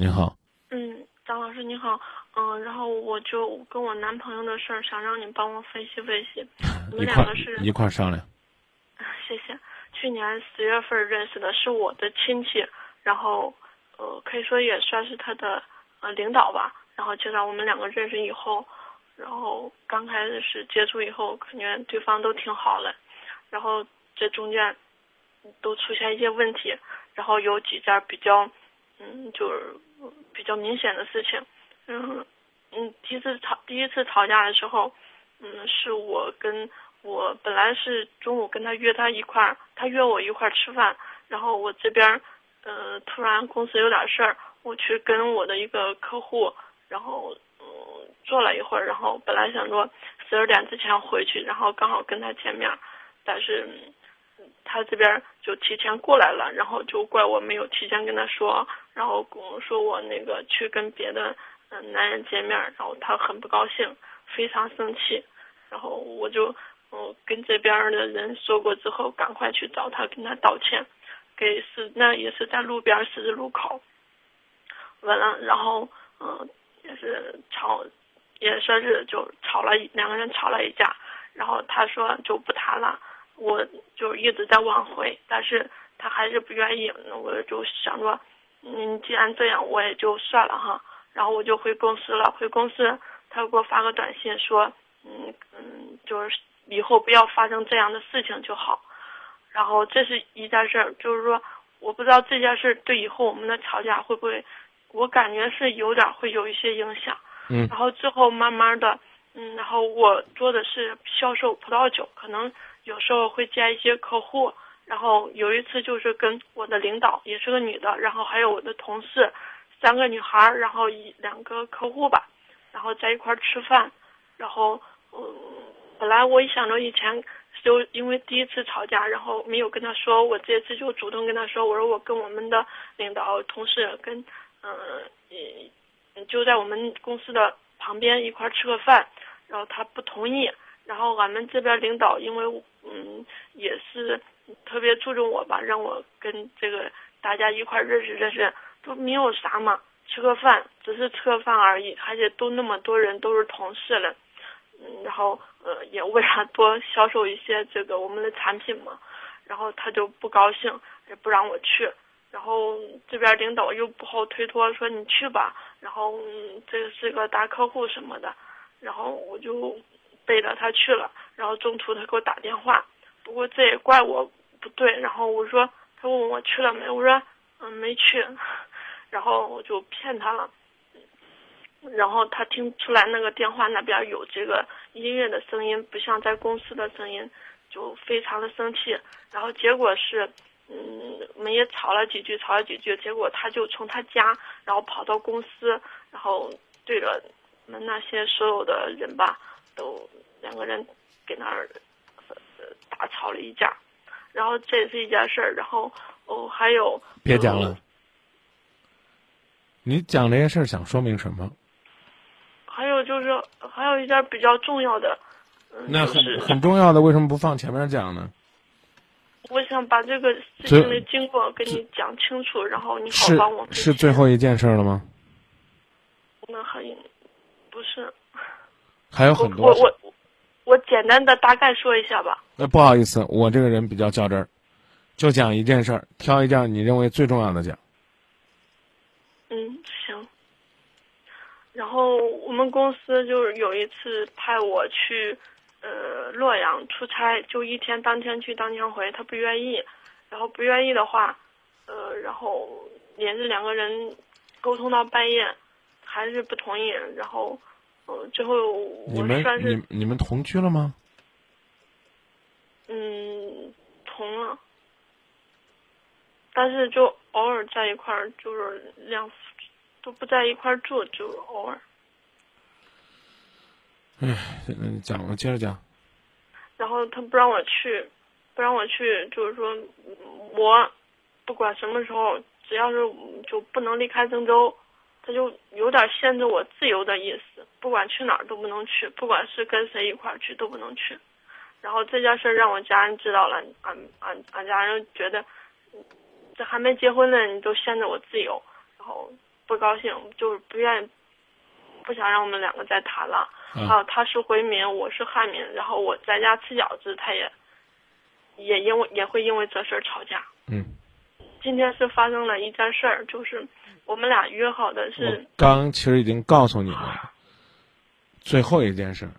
您好，嗯，张老师你好，嗯，然后我就跟我男朋友的事儿，想让你帮我分析分析。我们两个是，一块儿商量。谢谢。去年十月份认识的，是我的亲戚，然后呃，可以说也算是他的呃领导吧。然后介绍我们两个认识以后，然后刚开始是接触以后，感觉对方都挺好的，然后这中间都出现一些问题，然后有几件比较嗯，就是比较明显的事情。嗯嗯，第一次吵第一次吵架的时候，嗯，是我跟我本来是中午跟他约他一块儿，他约我一块儿吃饭，然后我这边呃突然公司有点事儿，我去跟我的一个客户，然后嗯坐了一会儿，然后本来想说十二点之前回去，然后刚好跟他见面，但是。他这边就提前过来了，然后就怪我没有提前跟他说，然后跟我说我那个去跟别的嗯男人见面，然后他很不高兴，非常生气，然后我就嗯跟这边的人说过之后，赶快去找他跟他道歉，给是那也是在路边十字路口，完了，然后嗯也是吵，也算是就吵了两个人吵了一架，然后他说就不谈了。我就一直在挽回，但是他还是不愿意。那我就想着，嗯，既然这样，我也就算了哈。然后我就回公司了。回公司，他给我发个短信说，嗯嗯，就是以后不要发生这样的事情就好。然后这是一件事儿，就是说，我不知道这件事对以后我们的吵架会不会，我感觉是有点会有一些影响。嗯。然后之后慢慢的，嗯，然后我做的是销售葡萄酒，可能。有时候会见一些客户，然后有一次就是跟我的领导，也是个女的，然后还有我的同事，三个女孩，然后一两个客户吧，然后在一块吃饭，然后嗯，本来我一想着以前就因为第一次吵架，然后没有跟他说，我这次就主动跟他说，我说我跟我们的领导、同事跟嗯嗯就在我们公司的旁边一块吃个饭，然后他不同意。然后俺们这边领导因为嗯也是特别注重我吧，让我跟这个大家一块认识认识，都没有啥嘛，吃个饭，只是吃个饭而已，而且都那么多人都是同事了，嗯，然后呃也为了多销售一些这个我们的产品嘛，然后他就不高兴，也不让我去，然后这边领导又不好推脱，说你去吧，然后嗯这是个大客户什么的，然后我就。背着他去了，然后中途他给我打电话，不过这也怪我不对。然后我说，他问我去了没，我说嗯没去，然后我就骗他了。然后他听出来那个电话那边有这个音乐的声音，不像在公司的声音，就非常的生气。然后结果是，嗯，我们也吵了几句，吵了几句，结果他就从他家，然后跑到公司，然后对着我们那些所有的人吧。都两个人给那儿大吵了一架，然后这也是一件事儿，然后哦还有别讲了，你讲这些事儿想说明什么？还有就是还有一件比较重要的，那很很重要的，为什么不放前面讲呢？我想把这个事情的经过跟你讲清楚，然后你好帮我。是最后一件事了吗？那还不是。还有很多，我我我简单的大概说一下吧。那不好意思，我这个人比较较真儿，就讲一件事儿，挑一件你认为最重要的讲。嗯，行。然后我们公司就是有一次派我去呃洛阳出差，就一天当天去当天回，他不愿意，然后不愿意的话，呃，然后连着两个人沟通到半夜，还是不同意，然后。嗯，最后你们你你们同居了吗？嗯，同了，但是就偶尔在一块儿，就是两都不在一块儿住，就偶尔。哎，嗯，讲了，接着讲。然后他不让我去，不让我去，就是说我不管什么时候，只要是就不能离开郑州。他就有点限制我自由的意思，不管去哪儿都不能去，不管是跟谁一块儿去都不能去。然后这件事让我家人知道了，俺俺俺家人觉得，这还没结婚呢，你都限制我自由。然后不高兴，就是不愿意，不想让我们两个再谈了。还啊，他是回民，我是汉民，然后我在家吃饺子，他也也因为也会因为这事儿吵架。嗯，今天是发生了一件事儿，就是我们俩约好的我是，刚其实已经告诉你了，最后一件事儿，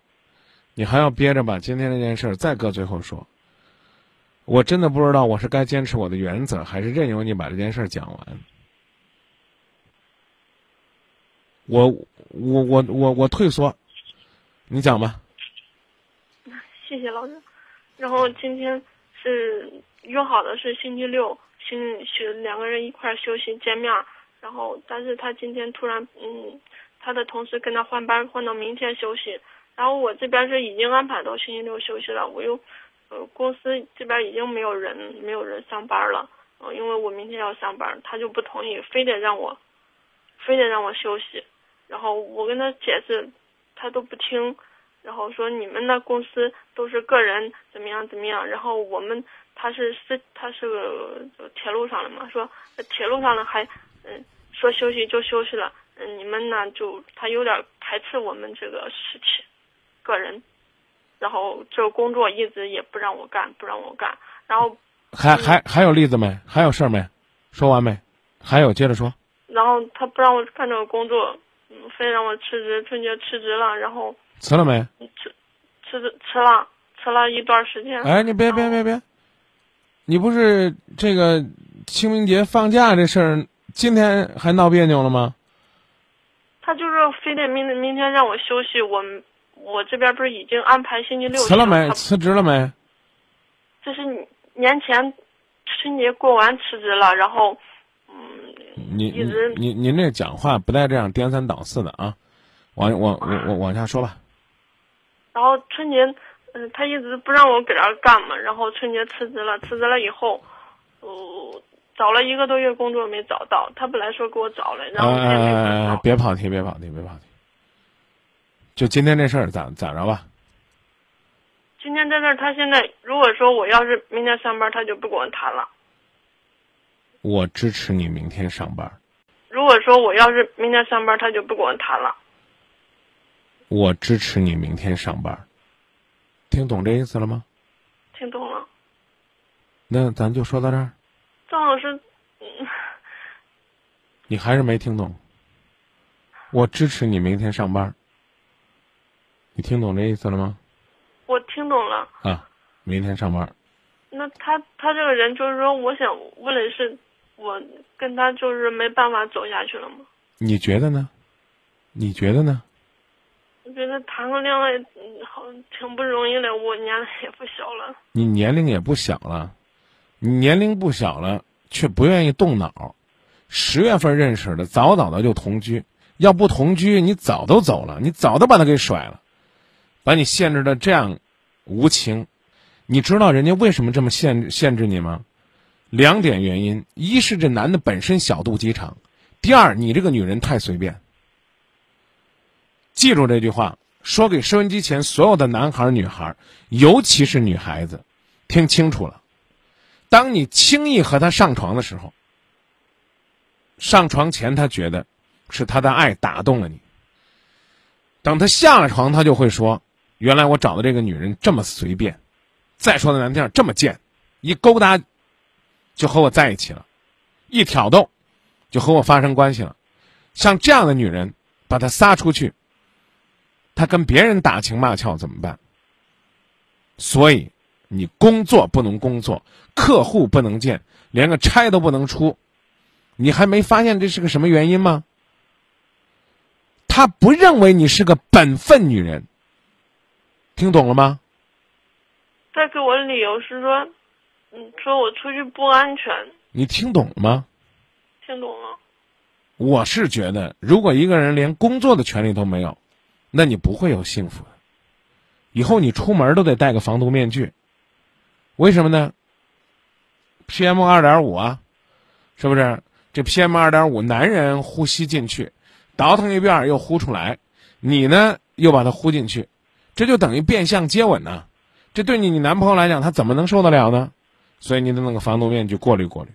你还要憋着把今天这件事儿再搁最后说。我真的不知道我是该坚持我的原则，还是任由你把这件事儿讲完。我我我我我退缩，你讲吧。谢谢老师。然后今天是约好的是星期六，星是两个人一块儿休息见面儿。然后，但是他今天突然，嗯，他的同事跟他换班，换到明天休息。然后我这边是已经安排到星期六休息了，我又，呃，公司这边已经没有人，没有人上班了。呃，因为我明天要上班，他就不同意，非得让我，非得让我休息。然后我跟他解释，他都不听。然后说你们的公司都是个人怎么样怎么样，然后我们他是是他是个铁路上的嘛，说铁路上的还嗯说休息就休息了，嗯你们呢就他有点排斥我们这个事情，个人，然后这个工作一直也不让我干，不让我干，然后还还还有例子没？还有事儿没？说完没？还有接着说。然后他不让我干这个工作，嗯非让我辞职，春节辞职了，然后辞了没？辞辞职辞了辞了一段时间。哎，你别别别别，你不是这个清明节放假这事儿，今天还闹别扭了吗？他就是非得明明天让我休息，我我这边不是已经安排星期六辞了没？辞职了没？这是年前春节过完辞职了，然后嗯，你你一直你您这讲话不带这样颠三倒四的啊！往往我我往下说吧。然后春节嗯、他一直不让我搁这儿干嘛，然后春节辞职了，辞职了以后，呃，找了一个多月工作没找到，他本来说给我找了，然后他也没给我呃，找。别跑题，别跑题，别跑题。就今天这事儿咋咋着吧？今天在这儿，他现在如果说我要是明天上班，他就不跟我谈了。我支持你明天上班，如果说我要是明天上班，他就不跟我谈了。我支持你明天上班。听懂这意思了吗？听懂了，那咱就说到这儿。张老师，嗯，你还是没听懂。我支持你明天上班。你听懂这意思了吗？我听懂了。啊，明天上班。那他他这个人就是说，我想问的是，我跟他就是没办法走下去了吗？你觉得呢？你觉得呢？我觉得谈个恋爱，嗯，好挺不容易的。我年龄也不小了。你年龄也不小了，你你年龄不小了，却不愿意动脑。十月份认识的，早早的就同居。要不同居，你早都走了，你早都把他给甩了，把你限制的这样无情。你知道人家为什么这么限限制你吗？两点原因：一是这男的本身小肚鸡肠，第二，你这个女人太随便。记住这句话，说给收音机前所有的男孩、女孩，尤其是女孩子，听清楚了。当你轻易和他上床的时候，上床前他觉得是他的爱打动了你。等他下了床，他就会说：“原来我找的这个女人这么随便。”再说的难听点，这么贱，一勾搭就和我在一起了，一挑逗就和我发生关系了。像这样的女人，把她撒出去，她跟别人打情骂俏怎么办？所以，你工作不能工作，客户不能见，连个差都不能出，你还没发现这是个什么原因吗？他不认为你是个本分女人，听懂了吗？再给我理由是说，嗯，说我出去不安全。你听懂了吗？听懂了。我是觉得，如果一个人连工作的权利都没有，那你不会有幸福的。以后你出门都得戴个防毒面具，为什么呢？PM 二点五啊，是不是？这 PM 二点五，男人呼吸进去，倒腾一遍又呼出来，你呢又把它呼进去，这就等于变相接吻呢、这对你你男朋友来讲，他怎么能受得了呢？所以你得弄个防毒面具过滤过滤。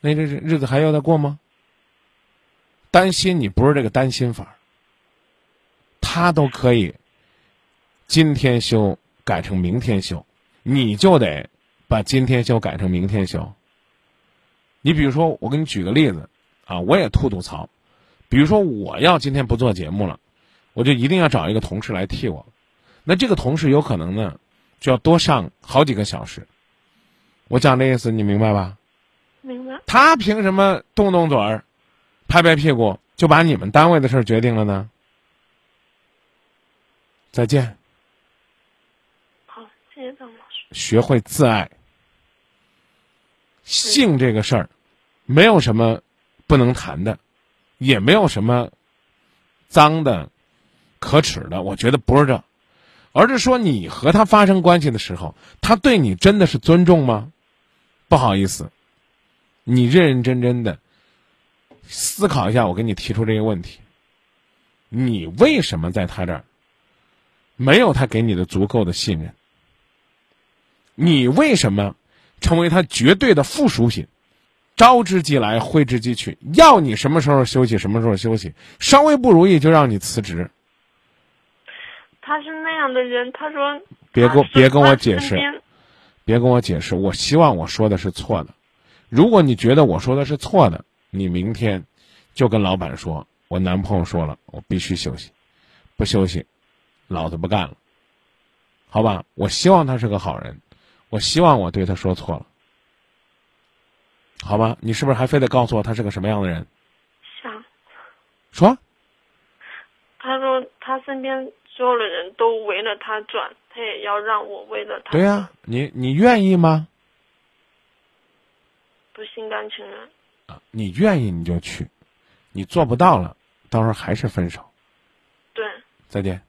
那这日子还要再过吗？担心你不是这个担心法儿，他都可以今天休改成明天休，你就得把今天休改成明天休。你比如说，我给你举个例子啊，我也吐吐槽，比如说我要今天不做节目了，我就一定要找一个同事来替我，那这个同事有可能呢，就要多上好几个小时。我讲这意思，你明白吧？明白。他凭什么动动嘴儿，拍拍屁股就把你们单位的事儿决定了呢？再见。学会自爱。性这个事儿，没有什么不能谈的，也没有什么脏的、可耻的。我觉得不是这，而是说你和他发生关系的时候，他对你真的是尊重吗？不好意思，你认认真真的思考一下，我给你提出这个问题：你为什么在他这儿没有他给你的足够的信任？你为什么成为他绝对的附属品？招之即来，挥之即去，要你什么时候休息什么时候休息，稍微不如意就让你辞职。他是那样的人，他说别跟我别跟我解释别跟我解释，我希望我说的是错的。如果你觉得我说的是错的，你明天就跟老板说，我男朋友说了，我必须休息，不休息，老子不干了，好吧？我希望他是个好人，我希望我对他说错了，好吗？你是不是还非得告诉我他是个什么样的人？想，说，他说他身边所有的人都围着他转，他也要让我围着他对呀、转，你你愿意吗？不心甘情愿。啊，你愿意你就去，你做不到了，到时候还是分手。对。再见。